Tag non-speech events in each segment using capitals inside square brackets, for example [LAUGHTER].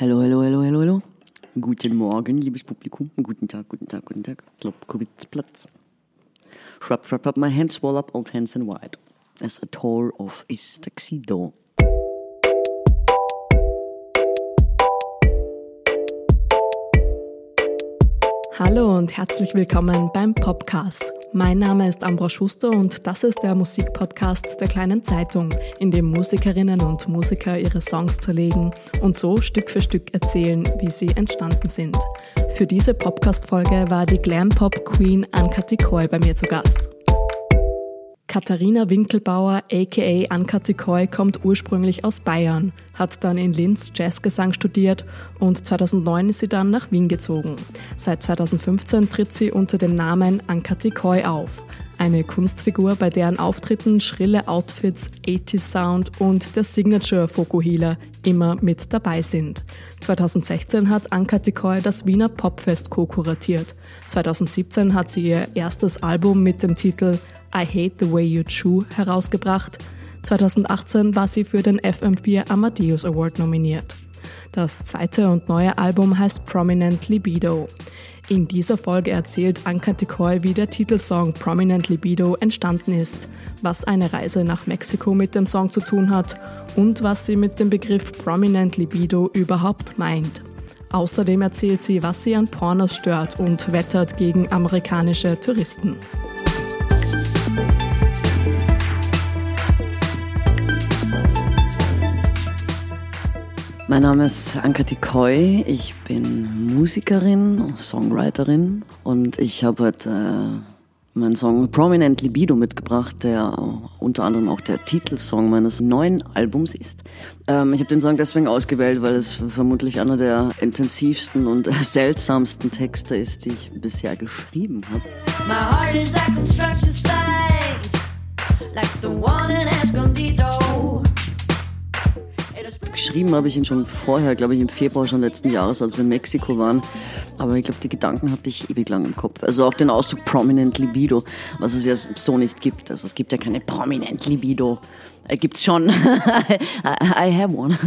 Hallo, hallo, hallo, hallo, hallo. Guten Morgen, liebes Publikum. Guten Tag, guten Tag, guten Tag. Klopp, Platz. Schwab, schwab, schwab, my hands swell up, old hands and wide. As a tour of is tuxedo. Hallo und herzlich willkommen beim Podcast. Mein Name ist Ambra Schuster und das ist der Musikpodcast der kleinen Zeitung, in dem Musikerinnen und Musiker ihre Songs zerlegen und so Stück für Stück erzählen, wie sie entstanden sind. Für diese Podcast-Folge war die Glam-Pop-Queen Anka Tikoy bei mir zu Gast. Katharina Winkelbauer, aka Anka Tikoy, kommt ursprünglich aus Bayern, hat dann in Linz Jazzgesang studiert und 2009 ist sie dann nach Wien gezogen. Seit 2015 tritt sie unter dem Namen Anka Tikoy auf. Eine Kunstfigur, bei deren Auftritten schrille Outfits, 80s Sound und der Signature Fokuhila immer mit dabei sind. 2016 hat Anka Tikoy das Wiener Popfest co-kuratiert. 2017 hat sie ihr erstes Album mit dem Titel I Hate the Way You Chew herausgebracht. 2018 war sie für den FM4 Amadeus Award nominiert. Das zweite und neue Album heißt Prominent Libido. In dieser Folge erzählt Anka Tikoy, wie der Titelsong Prominent Libido entstanden ist, was eine Reise nach Mexiko mit dem Song zu tun hat und was sie mit dem Begriff Prominent Libido überhaupt meint. Außerdem erzählt sie, was sie an Pornos stört und wettert gegen amerikanische Touristen. Mein Name ist Anka Tikoy. Ich bin Musikerin, Songwriterin und ich habe heute äh, meinen Song Prominent Libido mitgebracht, der unter anderem auch der Titelsong meines neuen Albums ist. Ähm, ich habe den Song deswegen ausgewählt, weil es vermutlich einer der intensivsten und [LAUGHS] seltsamsten Texte ist, die ich bisher geschrieben habe. My heart is a construction site, like the one in Escondido. Geschrieben habe ich ihn schon vorher, glaube ich, im Februar schon letzten Jahres, als wir in Mexiko waren. Aber ich glaube, die Gedanken hatte ich ewig lang im Kopf. Also auch den Ausdruck Prominent Libido, was es ja so nicht gibt. Also es gibt ja keine Prominent Libido. Äh, gibt's schon. [LAUGHS] I have one.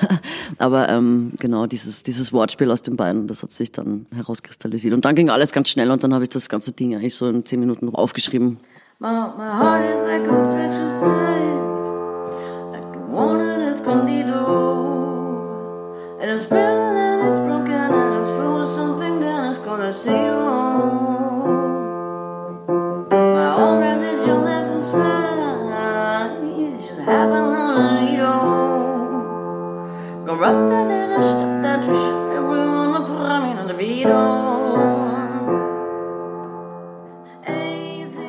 [LAUGHS] Aber ähm, genau, dieses, dieses Wortspiel aus den beiden, das hat sich dann herauskristallisiert. Und dann ging alles ganz schnell und dann habe ich das ganze Ding eigentlich so in zehn Minuten aufgeschrieben. My, my heart is like a stretch aside, like one escondido. It is brittle and it's broken and it's full of something that is conocido. My own religion lives inside. It just happened on a needle. Corrupted and I stepped out to show everyone a prominent video.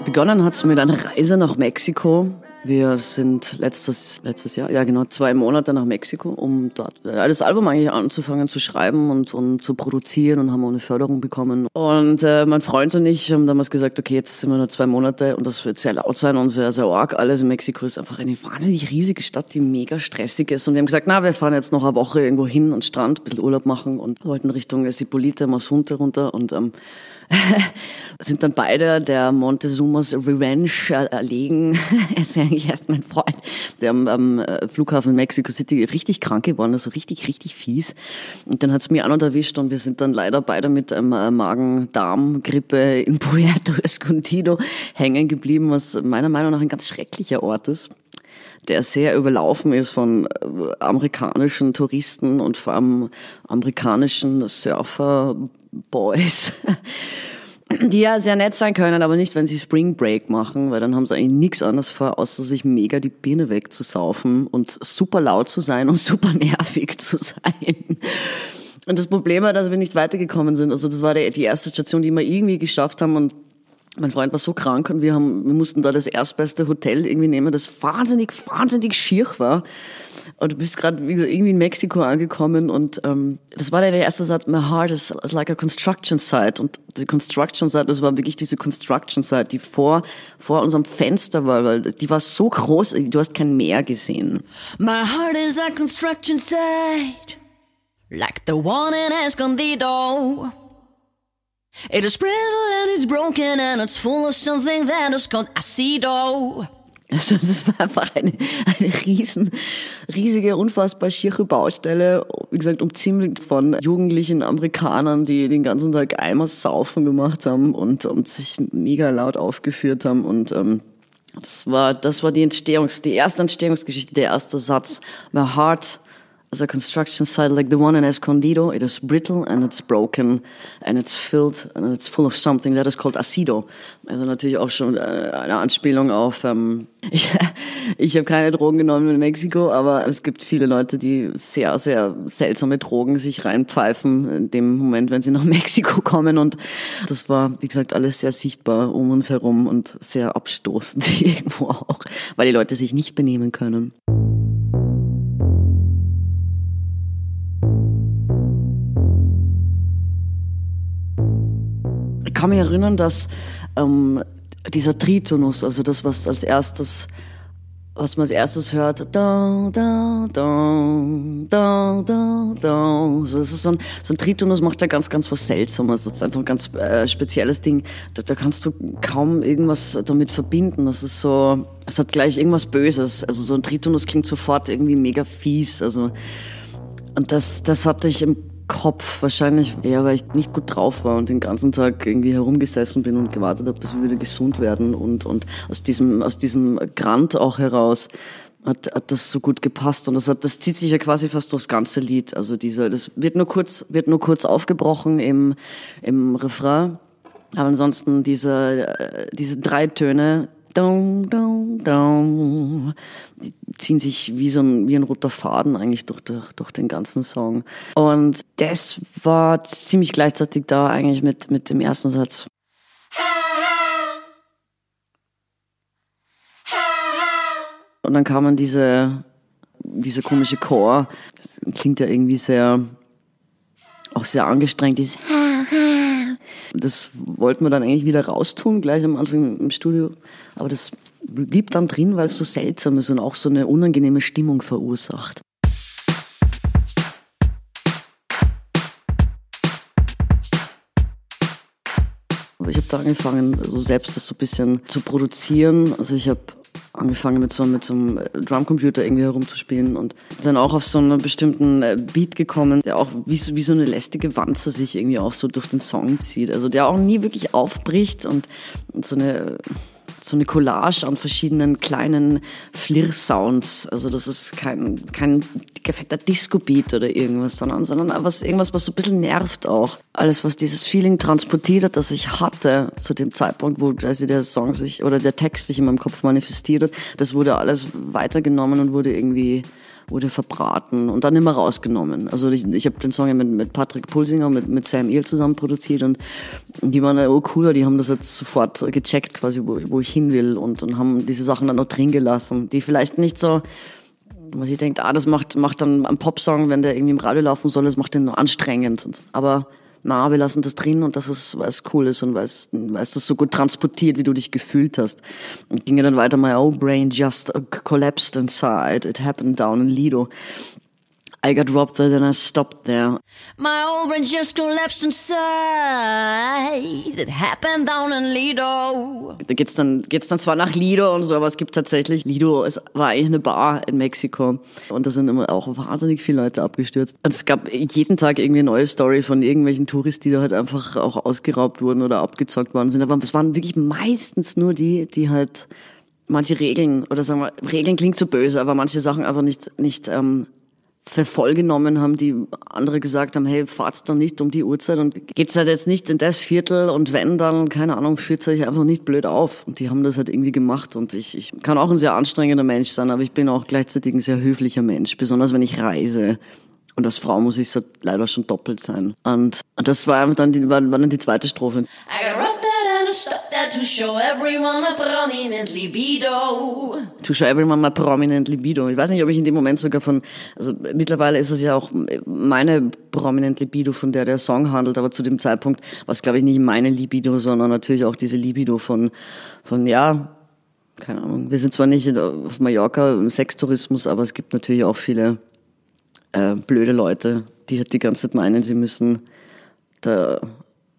Begonnen hat es mit einer Reise nach Mexiko wir sind letztes, letztes Jahr, ja genau, zwei Monate nach Mexiko, um dort das Album eigentlich anzufangen zu schreiben und, und zu produzieren und haben auch eine Förderung bekommen. Und äh, mein Freund und ich haben damals gesagt, okay, jetzt sind wir nur zwei Monate und das wird sehr laut sein und sehr, sehr arg. Alles Mexiko ist einfach eine wahnsinnig riesige Stadt, die mega stressig ist. Und wir haben gesagt, na, wir fahren jetzt noch eine Woche irgendwo hin und Strand, ein bisschen Urlaub machen und wollten Richtung Esipolite, Masunte runter und ähm, [LAUGHS] sind dann beide der Montezumas Revenge erlegen. [LAUGHS] eigentlich erst mein Freund, der am, am äh, Flughafen Mexico City richtig krank geworden ist, so richtig, richtig fies. Und dann hat es mir auch noch erwischt und wir sind dann leider beide mit einem äh, Magen-Darm-Grippe in Puerto Escondido hängen geblieben, was meiner Meinung nach ein ganz schrecklicher Ort ist der sehr überlaufen ist von äh, amerikanischen Touristen und vor allem amerikanischen Surfer-Boys, die ja sehr nett sein können, aber nicht, wenn sie Spring Break machen, weil dann haben sie eigentlich nichts anderes vor, außer sich mega die Birne wegzusaufen und super laut zu sein und [LAUGHS] super nervig zu sein. Und das Problem war, dass wir nicht weitergekommen sind. Also das war die erste Station, die wir irgendwie geschafft haben und mein Freund war so krank und wir haben, wir mussten da das erstbeste Hotel irgendwie nehmen, das wahnsinnig, wahnsinnig schier war. Und du bist gerade irgendwie in Mexiko angekommen und ähm, das war der erste Satz, my heart is, is like a construction site. Und die Construction site, das war wirklich diese Construction site, die vor, vor unserem Fenster war, weil die war so groß, du hast kein Meer gesehen. My heart is a construction site, like the one in Escondido. It is brittle and it's broken and it's full of something that is called acido. Also das war einfach eine, eine riesen, riesige, unfassbar schiere Baustelle, wie gesagt, umziemelt von jugendlichen Amerikanern, die den ganzen Tag Eimer saufen gemacht haben und, und sich mega laut aufgeführt haben und ähm, das war, das war die Entstehungs, die erste Entstehungsgeschichte, der erste Satz. My heart as a construction site like the one in Escondido, it is brittle and it's broken and it's filled and it's full of something that is called acido. Also natürlich auch schon äh, eine Anspielung auf, ähm, [LAUGHS] ich, ich habe keine Drogen genommen in Mexiko, aber es gibt viele Leute, die sehr, sehr seltsame Drogen sich reinpfeifen in dem Moment, wenn sie nach [LAUGHS] Mexiko kommen und das war, wie gesagt, alles sehr sichtbar um uns herum und sehr abstoßend [LAUGHS] irgendwo auch, weil die Leute sich nicht benehmen können. Ich kann mich erinnern, dass ähm, dieser Tritonus, also das, was als erstes, was man als erstes hört, da, da, da, da, da, da. So, das ist so, ein, so ein Tritonus macht ja ganz, ganz was Seltsames. Das ist einfach ein ganz äh, spezielles Ding. Da, da kannst du kaum irgendwas damit verbinden. Das ist so, es hat gleich irgendwas Böses. Also so ein Tritonus klingt sofort irgendwie mega fies. Also, und das, das hatte ich im Kopf. Wahrscheinlich eher, weil ich nicht gut drauf war und den ganzen Tag irgendwie herumgesessen bin und gewartet habe, bis wir wieder gesund werden. Und, und aus diesem, aus diesem Grant auch heraus hat, hat das so gut gepasst. Und das hat, das zieht sich ja quasi fast durchs ganze Lied. Also diese, das wird nur kurz, wird nur kurz aufgebrochen im, im Refrain. Aber ansonsten diese, äh, diese drei Töne, Dum, dum, dum. Die ziehen sich wie so ein, wie ein roter Faden eigentlich durch, durch, durch den ganzen Song. Und das war ziemlich gleichzeitig da eigentlich mit, mit dem ersten Satz. Und dann kamen diese, diese komische Chor. Das klingt ja irgendwie sehr, auch sehr angestrengt, dieses das wollten wir dann eigentlich wieder raustun, gleich am Anfang im Studio. Aber das blieb dann drin, weil es so seltsam ist und auch so eine unangenehme Stimmung verursacht. Ich habe da angefangen, so selbst das so ein bisschen zu produzieren. Also ich habe angefangen mit so, mit so einem äh, Drumcomputer irgendwie herumzuspielen und dann auch auf so einen bestimmten äh, Beat gekommen, der auch wie so, wie so eine lästige Wanze sich irgendwie auch so durch den Song zieht. Also der auch nie wirklich aufbricht und, und so eine so eine Collage an verschiedenen kleinen Flirr-Sounds. Also das ist kein, kein gefetter Disco-Beat oder irgendwas, sondern, sondern was, irgendwas, was so ein bisschen nervt auch. Alles, was dieses Feeling transportiert hat, das ich hatte zu dem Zeitpunkt, wo also der Song sich oder der Text sich in meinem Kopf manifestiert hat, das wurde alles weitergenommen und wurde irgendwie wurde verbraten und dann immer rausgenommen. Also ich, ich habe den Song ja mit, mit Patrick Pulsinger, mit, mit Sam Eel zusammen produziert und die waren ja oh cooler, die haben das jetzt sofort gecheckt, quasi, wo, wo ich hin will und, und haben diese Sachen dann noch drin gelassen, die vielleicht nicht so was ich denke, ah, das macht, macht dann ein Popsong, wenn der irgendwie im Radio laufen soll, das macht den nur anstrengend. Aber na, wir lassen das drin und das ist, weil es cool ist und weil es, weil es das so gut transportiert, wie du dich gefühlt hast. Und ging dann weiter, my old brain just collapsed inside, it happened down in Lido. I got robbed there, then I stopped there. My old brain just collapsed inside. It happened down in Lido. Da geht's dann, geht's dann zwar nach Lido und so, aber es gibt tatsächlich, Lido es war eigentlich eine Bar in Mexiko. Und da sind immer auch wahnsinnig viele Leute abgestürzt. Und es gab jeden Tag irgendwie eine neue Story von irgendwelchen Touristen, die da halt einfach auch ausgeraubt wurden oder abgezockt worden sind. Aber es waren wirklich meistens nur die, die halt manche Regeln, oder sagen wir, Regeln klingt so böse, aber manche Sachen einfach nicht, nicht ähm, für voll genommen haben, die andere gesagt haben, hey, fahrt's dann nicht um die Uhrzeit und geht's halt jetzt nicht in das Viertel und wenn dann, keine Ahnung, führt euch einfach nicht blöd auf. Und die haben das halt irgendwie gemacht und ich, ich kann auch ein sehr anstrengender Mensch sein, aber ich bin auch gleichzeitig ein sehr höflicher Mensch, besonders wenn ich reise. Und als Frau muss ich es leider schon doppelt sein. Und das war dann die, war, war dann die zweite Strophe. To show everyone a prominent libido. To show everyone a prominent libido. Ich weiß nicht, ob ich in dem Moment sogar von, also mittlerweile ist es ja auch meine prominent libido, von der der Song handelt, aber zu dem Zeitpunkt war es, glaube ich, nicht meine Libido, sondern natürlich auch diese Libido von, von, ja, keine Ahnung. Wir sind zwar nicht auf Mallorca im Sextourismus, aber es gibt natürlich auch viele äh, blöde Leute, die halt die ganze Zeit meinen, sie müssen da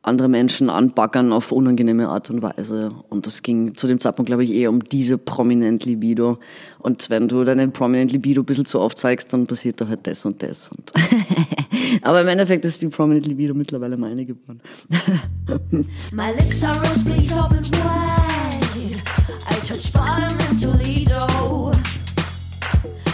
andere Menschen anbaggern auf unangenehme Art und Weise. Und das ging zu dem Zeitpunkt, glaube ich, eher um diese prominent Libido. Und wenn du deine prominent Libido ein bisschen zu oft zeigst, dann passiert da halt das und das. Und [LAUGHS] Aber im Endeffekt ist die prominent Libido mittlerweile meine geworden. [LAUGHS] My lips are rose, please open wide. I touch bottom in Toledo.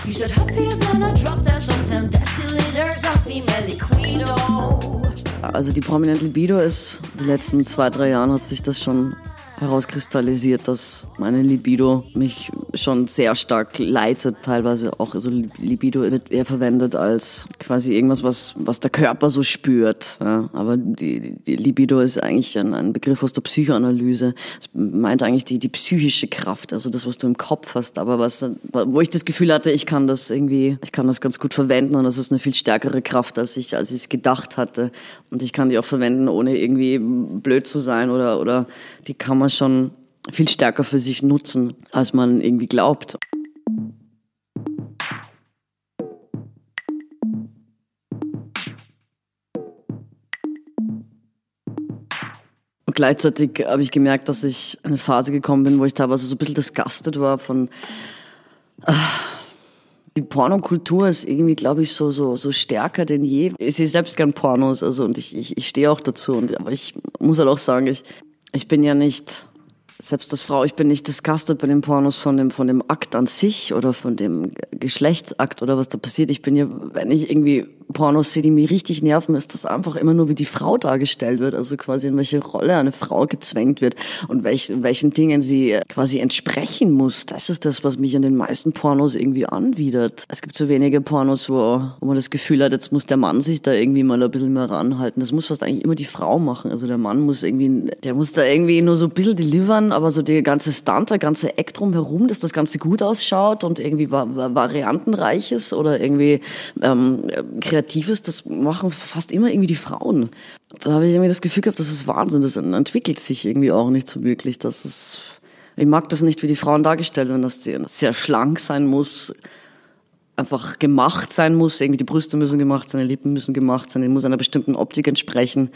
You said happier than I dropped that some 10 deciliters of female liquido. Also die prominent Libido ist, die letzten zwei, drei Jahren hat sich das schon herauskristallisiert, dass meine Libido mich schon sehr stark leitet, teilweise auch. Also Libido wird eher verwendet als quasi irgendwas, was, was der Körper so spürt. Ja. Aber die, die Libido ist eigentlich ein, ein Begriff aus der Psychoanalyse. Es meint eigentlich die, die psychische Kraft, also das, was du im Kopf hast. Aber was, wo ich das Gefühl hatte, ich kann das irgendwie, ich kann das ganz gut verwenden und das ist eine viel stärkere Kraft, als ich, als ich es gedacht hatte. Und ich kann die auch verwenden, ohne irgendwie blöd zu sein oder, oder die kann man man schon viel stärker für sich nutzen, als man irgendwie glaubt. Gleichzeitig habe ich gemerkt, dass ich in eine Phase gekommen bin, wo ich teilweise so ein bisschen disgusted war von äh, die Pornokultur ist irgendwie, glaube ich, so, so, so stärker denn je. Ich sehe selbst gern Pornos, also, und ich, ich, ich stehe auch dazu. Und, aber ich muss halt auch sagen, ich, ich bin ja nicht, selbst als Frau, ich bin nicht disgusted bei den Pornos von dem, von dem Akt an sich oder von dem Geschlechtsakt oder was da passiert. Ich bin ja, wenn ich irgendwie Pornos sehe, die mich richtig nerven, ist das einfach immer nur, wie die Frau dargestellt wird, also quasi in welche Rolle eine Frau gezwängt wird und welch, welchen Dingen sie äh, quasi entsprechen muss. Das ist das, was mich an den meisten Pornos irgendwie anwidert. Es gibt so wenige Pornos, wo, wo man das Gefühl hat, jetzt muss der Mann sich da irgendwie mal ein bisschen mehr ranhalten. Das muss fast eigentlich immer die Frau machen. Also der Mann muss irgendwie, der muss da irgendwie nur so ein bisschen delivern, aber so die ganze Stunt, der ganze Eck drumherum, dass das Ganze gut ausschaut und irgendwie variantenreich ist oder irgendwie ähm, Kreatives, das machen fast immer irgendwie die Frauen. Da habe ich irgendwie das Gefühl gehabt, das ist Wahnsinn, das entwickelt sich irgendwie auch nicht so wirklich. Das ist, ich mag das nicht, wie die Frauen dargestellt werden, dass sie sehr schlank sein muss, einfach gemacht sein muss, irgendwie die Brüste müssen gemacht sein, die Lippen müssen gemacht sein, die muss einer bestimmten Optik entsprechen.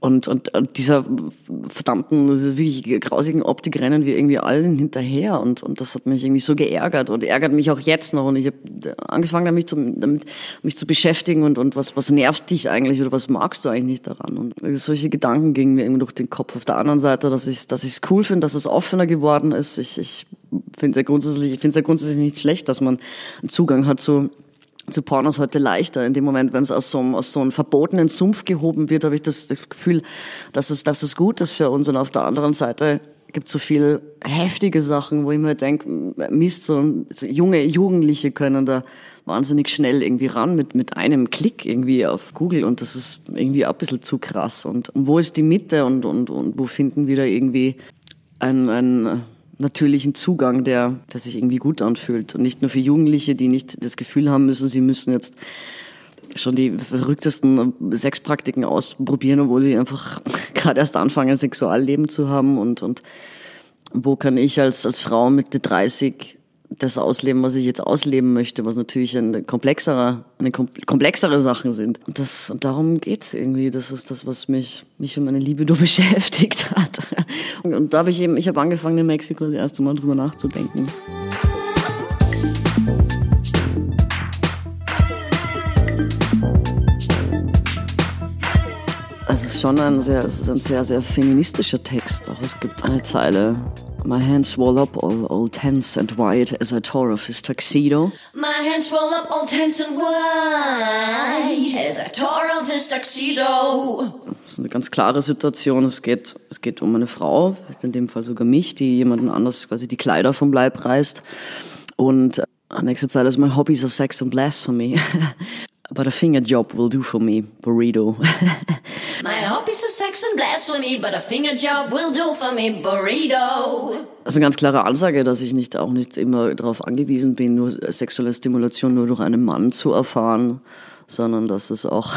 Und, und, und dieser verdammten, wirklich grausigen Optik rennen wir irgendwie allen hinterher. Und, und das hat mich irgendwie so geärgert und ärgert mich auch jetzt noch. Und ich habe angefangen, damit, zu, damit mich zu beschäftigen und, und was, was nervt dich eigentlich oder was magst du eigentlich nicht daran? Und solche Gedanken gingen mir irgendwie durch den Kopf. Auf der anderen Seite, dass ich dass ich es cool finde, dass es offener geworden ist. Ich, ich finde es ja grundsätzlich, ich finde es ja grundsätzlich nicht schlecht, dass man Zugang hat zu zu Pornos heute leichter. In dem Moment, wenn es aus so, einem, aus so einem verbotenen Sumpf gehoben wird, habe ich das, das Gefühl, dass es, dass es gut ist für uns. Und auf der anderen Seite gibt es so viel heftige Sachen, wo ich mir denke, Mist, so, so junge Jugendliche können da wahnsinnig schnell irgendwie ran mit, mit einem Klick irgendwie auf Google und das ist irgendwie auch ein bisschen zu krass. Und, und wo ist die Mitte und, und, und wo finden wir da irgendwie ein, ein natürlichen Zugang, der, der sich irgendwie gut anfühlt. Und nicht nur für Jugendliche, die nicht das Gefühl haben müssen, sie müssen jetzt schon die verrücktesten Sexpraktiken ausprobieren, obwohl sie einfach [LAUGHS] gerade erst anfangen, Sexualleben zu haben und, und wo kann ich als, als Frau Mitte 30 das ausleben, was ich jetzt ausleben möchte, was natürlich eine komplexere, eine komplexere Sachen sind. Und, das, und darum geht's irgendwie. Das ist das, was mich, mich und meine Liebe [LAUGHS] nur beschäftigt hat. Und da habe ich eben, ich habe angefangen in Mexiko das erste Mal drüber nachzudenken. Also es ist schon ein sehr, es ist ein sehr, sehr feministischer Text. Auch es gibt eine Zeile, My hands swell up all, all tense and white as I tore off his tuxedo. My hands swell up all tense and white as I tore off his tuxedo. Das ist eine ganz klare Situation. Es geht, es geht um eine Frau, in dem Fall sogar mich, die jemanden anders quasi die Kleider vom Leib reißt. Und äh, nächste Zeile ist My hobbies are sex and blasphemy. [LAUGHS] But a finger job will do for me, burrito. [LAUGHS] My hobbies are sex and blasphemy, but a finger job will do for me, burrito. Das ist eine ganz klare Ansage, dass ich nicht auch nicht immer darauf angewiesen bin, nur sexuelle Stimulation nur durch einen Mann zu erfahren, sondern dass [LAUGHS] es auch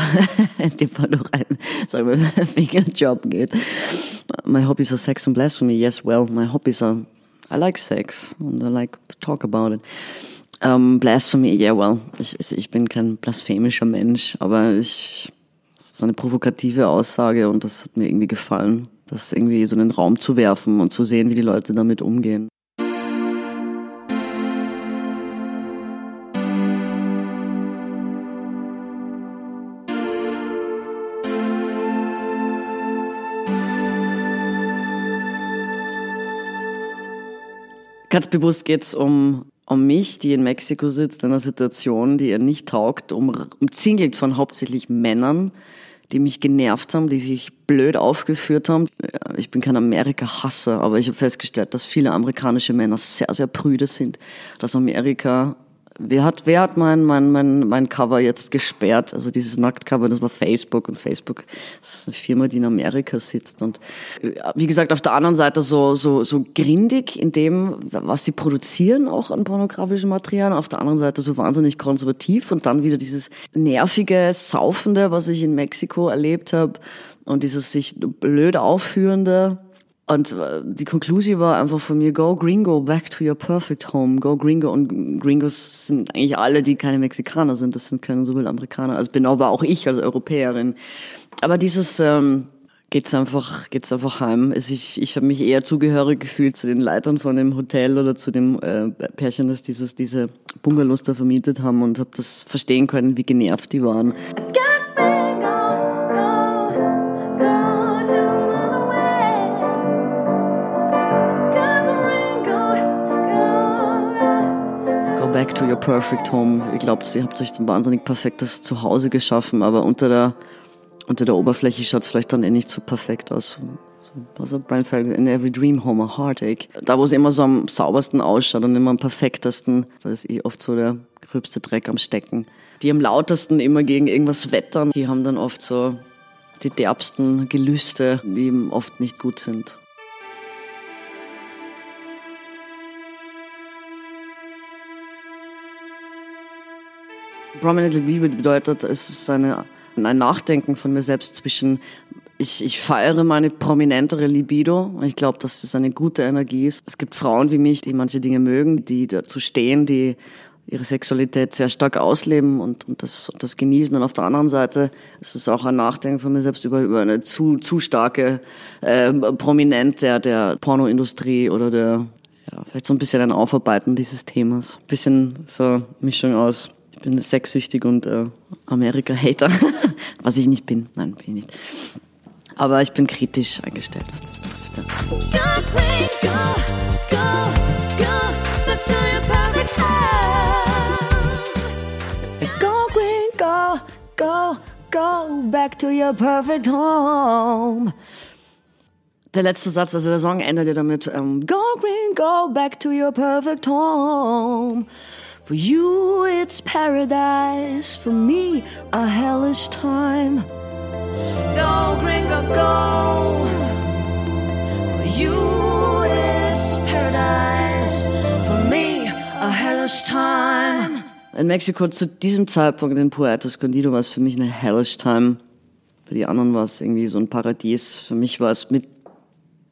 in dem Fall durch einen, sagen wir, Fingerjob [LAUGHS] geht. My hobbies are sex and blasphemy. Yes, well, my hobbies are, I like sex and I like to talk about it. Um, Blasphemy, yeah, well, ich, ich bin kein blasphemischer Mensch, aber ich, Das ist eine provokative Aussage und das hat mir irgendwie gefallen, das irgendwie so in den Raum zu werfen und zu sehen, wie die Leute damit umgehen. Ganz bewusst geht's um, um mich, die in Mexiko sitzt, in einer Situation, die ihr nicht taugt, um, umzingelt von hauptsächlich Männern, die mich genervt haben, die sich blöd aufgeführt haben. Ich bin kein Amerika-Hasser, aber ich habe festgestellt, dass viele amerikanische Männer sehr, sehr prüde sind, dass Amerika Wer hat, wer hat mein, mein, mein, mein Cover jetzt gesperrt? Also dieses Nacktcover, das war Facebook und Facebook das ist eine Firma, die in Amerika sitzt. Und äh, wie gesagt, auf der anderen Seite so, so, so grindig in dem, was sie produzieren, auch an pornografischem Material. Auf der anderen Seite so wahnsinnig konservativ und dann wieder dieses nervige, saufende, was ich in Mexiko erlebt habe und dieses sich blöd aufführende und äh, die Konklusion war einfach von mir, go Gringo, back to your perfect home, go Gringo. Und Gringos sind eigentlich alle, die keine Mexikaner sind, das sind keine sowohl Amerikaner, also bin aber auch ich als Europäerin. Aber dieses, ähm, geht's einfach, geht's einfach heim. Also ich, ich habe mich eher zugehörig gefühlt zu den Leitern von dem Hotel oder zu dem äh, Pärchen, das dieses, diese Bungalows da vermietet haben und habe das verstehen können, wie genervt die waren. Back to your perfect home. Ich glaube, ihr habt euch ein wahnsinnig perfektes Zuhause geschaffen, aber unter der, unter der Oberfläche schaut es vielleicht dann eh nicht so perfekt aus. Also Brian Ferguson, in every dream home a heartache. Da, wo es immer so am saubersten ausschaut und immer am perfektesten, da ist eh oft so der gröbste Dreck am Stecken. Die am lautesten immer gegen irgendwas wettern, die haben dann oft so die derbsten Gelüste, die eben oft nicht gut sind. Prominent Liebe bedeutet, es ist eine, ein Nachdenken von mir selbst zwischen, ich, ich feiere meine prominentere Libido. Ich glaube, dass das eine gute Energie ist. Es gibt Frauen wie mich, die manche Dinge mögen, die dazu stehen, die ihre Sexualität sehr stark ausleben und, und, das, und das genießen. Und auf der anderen Seite ist es auch ein Nachdenken von mir selbst über, über eine zu, zu starke äh, Prominent der, der Pornoindustrie oder der, ja, vielleicht so ein bisschen ein Aufarbeiten dieses Themas. Ein bisschen so Mischung aus bin sexsüchtig und äh, Amerika-Hater, [LAUGHS] was ich nicht bin. Nein, bin ich nicht. Aber ich bin kritisch eingestellt, was das betrifft. Go green, go, go, go back to your perfect home. Der letzte Satz, also der Song endet ja damit, um, Go green, go back to your perfect home. For you, it's paradise. For me, a hellish time. Go, gringo, go. For you, it's paradise. For me, a hellish time. In Mexiko zu diesem Zeitpunkt in Puerto Escondido war es für mich eine hellish time. Für die anderen war es irgendwie so ein Paradies. Für mich war es mit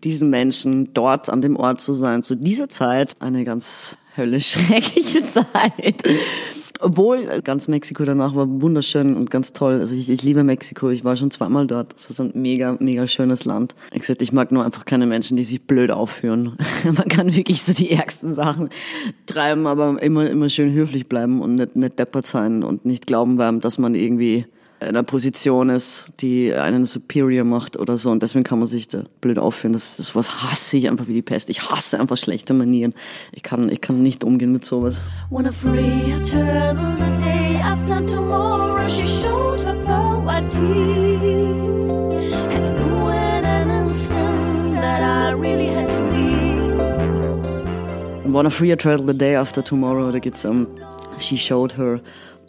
diesen Menschen dort an dem Ort zu sein, zu dieser Zeit eine ganz höllisch [LAUGHS] schreckliche Zeit. Obwohl ganz Mexiko danach war wunderschön und ganz toll. Also ich, ich liebe Mexiko. Ich war schon zweimal dort. Das ist ein mega, mega schönes Land. Ich, gesagt, ich mag nur einfach keine Menschen, die sich blöd aufführen. [LAUGHS] Man kann wirklich so die ärgsten Sachen treiben, aber immer, immer schön höflich bleiben und nicht, nicht deppert sein und nicht glauben, dass man irgendwie einer Position ist, die einen superior macht oder so. Und deswegen kann man sich da blöd aufführen. Das, das was hasse ich einfach wie die Pest. Ich hasse einfach schlechte Manieren. Ich kann, ich kann nicht umgehen mit sowas. Wanna free her the day after tomorrow she showed her pearl white teeth And I knew in an instant that I really had to leave Wanna free turtle the day after tomorrow, da geht's um, she showed her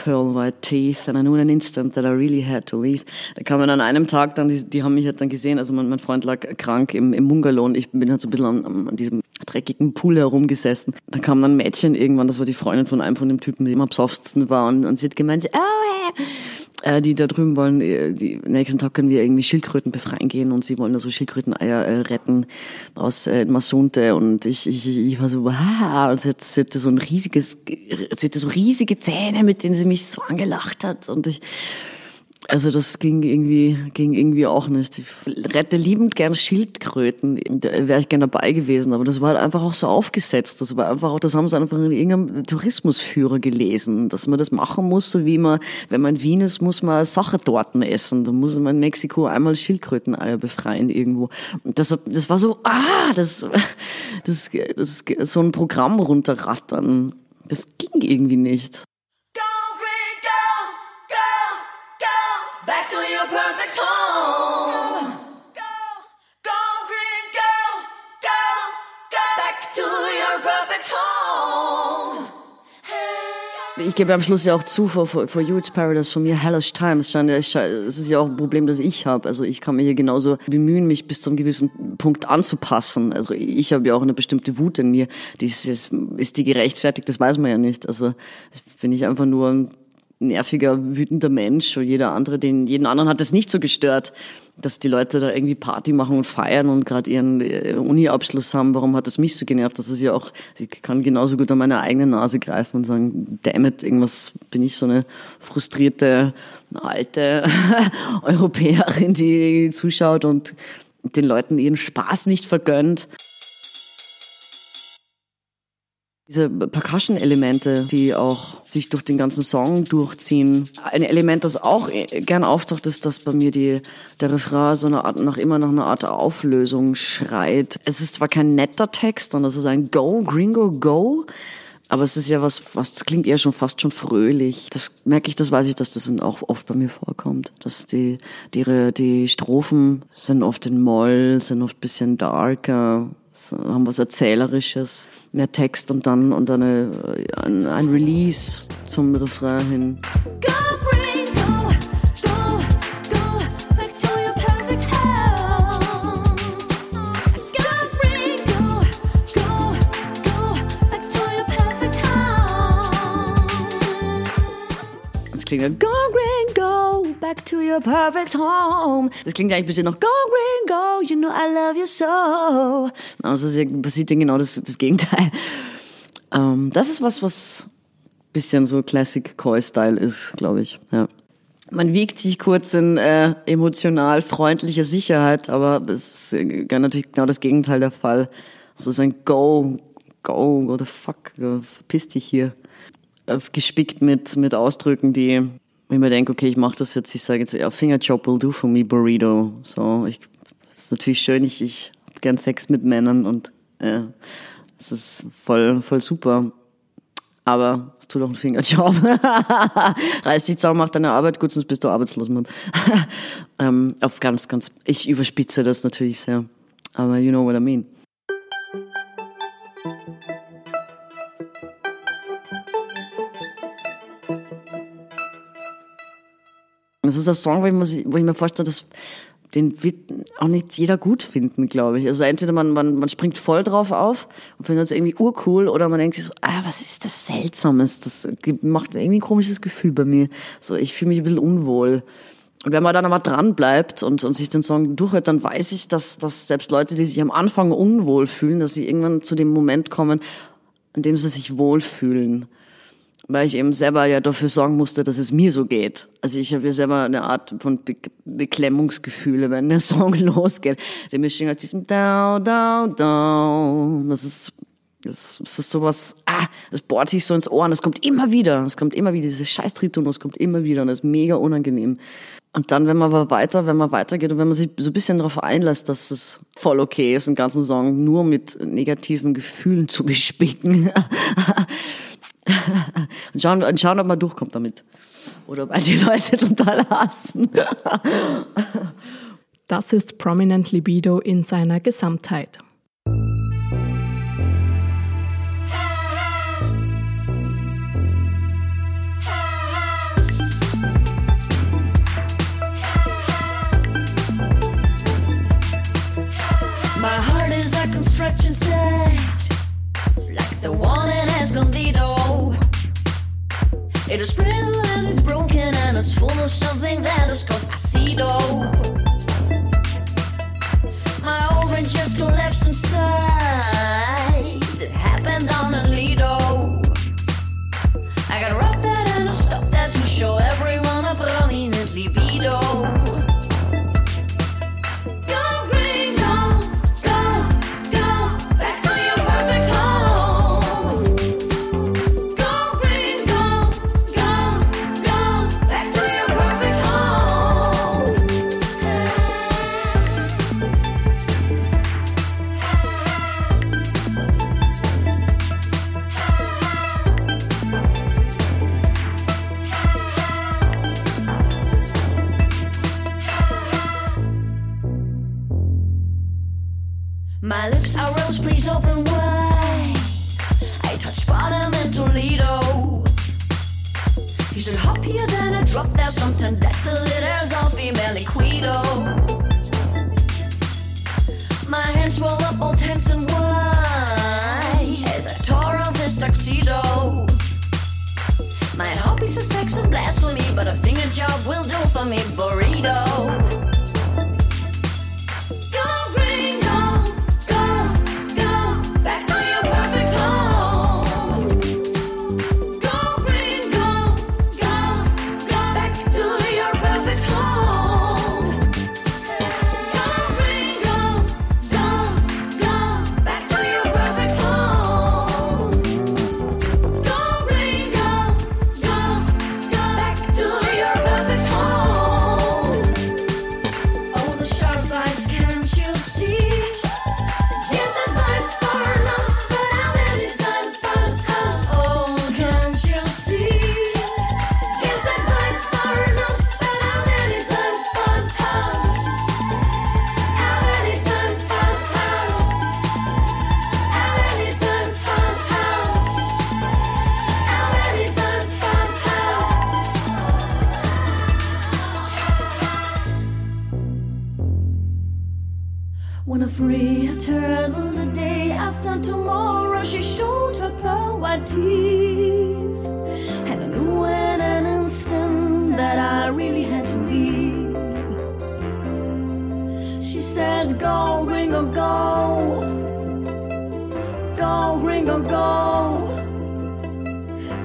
pearl white teeth and I knew in an instant that I really had to leave. Da kam man an einem Tag dann, die, die haben mich halt dann gesehen, also mein, mein Freund lag krank im, im Bungalow und ich bin halt so ein bisschen an, an diesem dreckigen Pool herumgesessen. Da kam dann ein Mädchen irgendwann, das war die Freundin von einem von dem Typen, der immer am softsten war und, und sie hat gemeint, oh, äh, die da drüben wollen, äh, die nächsten Tag können wir irgendwie Schildkröten befreien gehen und sie wollen da so Schildkröteneier äh, retten aus äh, Masunte. Und ich, ich, ich war so, wow, und sie, hat, sie hatte so ein riesiges, sie hatte so riesige Zähne, mit denen sie mich so angelacht hat. Und ich, Also das ging irgendwie, ging irgendwie auch nicht. Ich rette liebend gern Schildkröten. Da wäre ich gern dabei gewesen, aber das war halt einfach auch so aufgesetzt. Das war einfach auch, das haben sie einfach in irgendeinem Tourismusführer gelesen, dass man das machen muss, so wie man, wenn man in Wien ist, muss man Sachertorten essen. Da muss man in Mexiko einmal Schildkröteneier befreien irgendwo. Und das, das war so, ah, das, das, das, so ein Programm runterrattern. Das ging irgendwie nicht. Ich gebe am Schluss ja auch zu, for, for, for You It's Paradise, von mir Hellish Times. Es ist ja auch ein Problem, das ich habe. Also ich kann mich hier genauso bemühen, mich bis zu einem gewissen Punkt anzupassen. Also ich habe ja auch eine bestimmte Wut in mir. Die ist, die gerechtfertigt, das weiß man ja nicht. Also bin ich einfach nur ein nerviger, wütender Mensch und jeder andere, den jeden anderen hat das nicht so gestört, dass die Leute da irgendwie Party machen und feiern und gerade ihren äh, Uni-Abschluss haben. Warum hat das mich so genervt? Das ist ja auch, ich kann genauso gut an meine eigene Nase greifen und sagen, damn it, irgendwas bin ich so eine frustrierte alte [LAUGHS] Europäerin, die zuschaut und den Leuten ihren Spaß nicht vergönnt. Diese Percussion-Elemente, die auch sich durch den ganzen Song durchziehen. Ein Element, das auch gern auftaucht, ist, dass bei mir die, der Refrain so eine Art, nach immer nach einer Art Auflösung schreit. Es ist zwar kein netter Text, sondern es ist ein Go, Gringo, Go. Aber es ist ja was, was klingt eher schon fast schon fröhlich. Das merke ich, das weiß ich, dass das auch oft bei mir vorkommt. Dass die, die, die Strophen sind oft in Moll, sind oft bisschen darker, haben was Erzählerisches, mehr Text und dann und dann eine, ein, ein Release zum Refrain hin. Das klingt ja Go Green Go back to your perfect home. Das klingt eigentlich ein bisschen noch Go Green Go, you know I love you so. Also passiert genau das, das Gegenteil. Ähm, das ist was, was ein bisschen so Classic Koi-Style ist, glaube ich. Ja. Man wiegt sich kurz in äh, emotional freundlicher Sicherheit, aber es ist äh, natürlich genau das Gegenteil der Fall. So also ein Go, Go, what the fuck, verpiss dich hier. Äh, gespickt mit, mit Ausdrücken, die, ich mir denke, okay, ich mache das jetzt, ich sage jetzt, ja, Fingerjob will do for me, Burrito. So, ich, das ist natürlich schön, ich, ich hab gern Sex mit Männern und ja, das ist voll, voll super. Aber es tut auch ein Fingerjob. [LAUGHS] Reiß dich zusammen, mach deine Arbeit gut, sonst bist du arbeitslos. [LAUGHS] ähm, auf ganz, ganz, ich überspitze das natürlich sehr. Aber you know what I mean. Das ist ein Song, wo ich, muss, wo ich mir vorstelle, dass den wird auch nicht jeder gut finden, glaube ich. Also entweder man, man, man springt voll drauf auf und findet es irgendwie urcool oder man denkt sich so, ah, was ist das Seltsames? Das macht irgendwie ein komisches Gefühl bei mir. So, ich fühle mich ein bisschen unwohl. Und wenn man dann aber dran bleibt und, und sich den Song durchhört, dann weiß ich, dass, dass selbst Leute, die sich am Anfang unwohl fühlen, dass sie irgendwann zu dem Moment kommen, an dem sie sich wohlfühlen weil ich eben selber ja dafür sorgen musste, dass es mir so geht. Also ich habe ja selber eine Art von Be Beklemmungsgefühle, wenn der [LAUGHS] Song losgeht. Der Mischung aus diesem Down, Down, Down. Das ist, das, das ist sowas, ah, das bohrt sich so ins Ohr und es kommt immer wieder. Es kommt immer wieder, diese scheiß Tritonus kommt immer wieder und das ist mega unangenehm. Und dann, wenn man aber weiter, wenn man weitergeht und wenn man sich so ein bisschen darauf einlässt, dass es voll okay ist, einen ganzen Song nur mit negativen Gefühlen zu [LAUGHS] bespicken, und, schauen, und schauen, ob man durchkommt damit. Oder ob die Leute total hassen. das ist Prominent Libido in seiner Gesamtheit. White teeth. And I knew in an instant that I really had to leave. She said, Go, Ringo, go. Go, Ringo, go.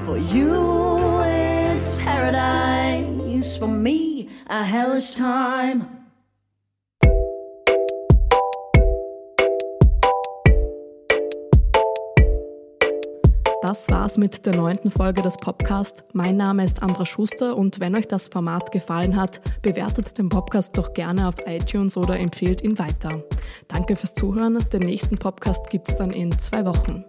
For you, it's paradise. For me, a hellish time. Das war's mit der neunten Folge des Podcasts. Mein Name ist Ambra Schuster und wenn euch das Format gefallen hat, bewertet den Podcast doch gerne auf iTunes oder empfehlt ihn weiter. Danke fürs Zuhören. Den nächsten Podcast gibt's dann in zwei Wochen.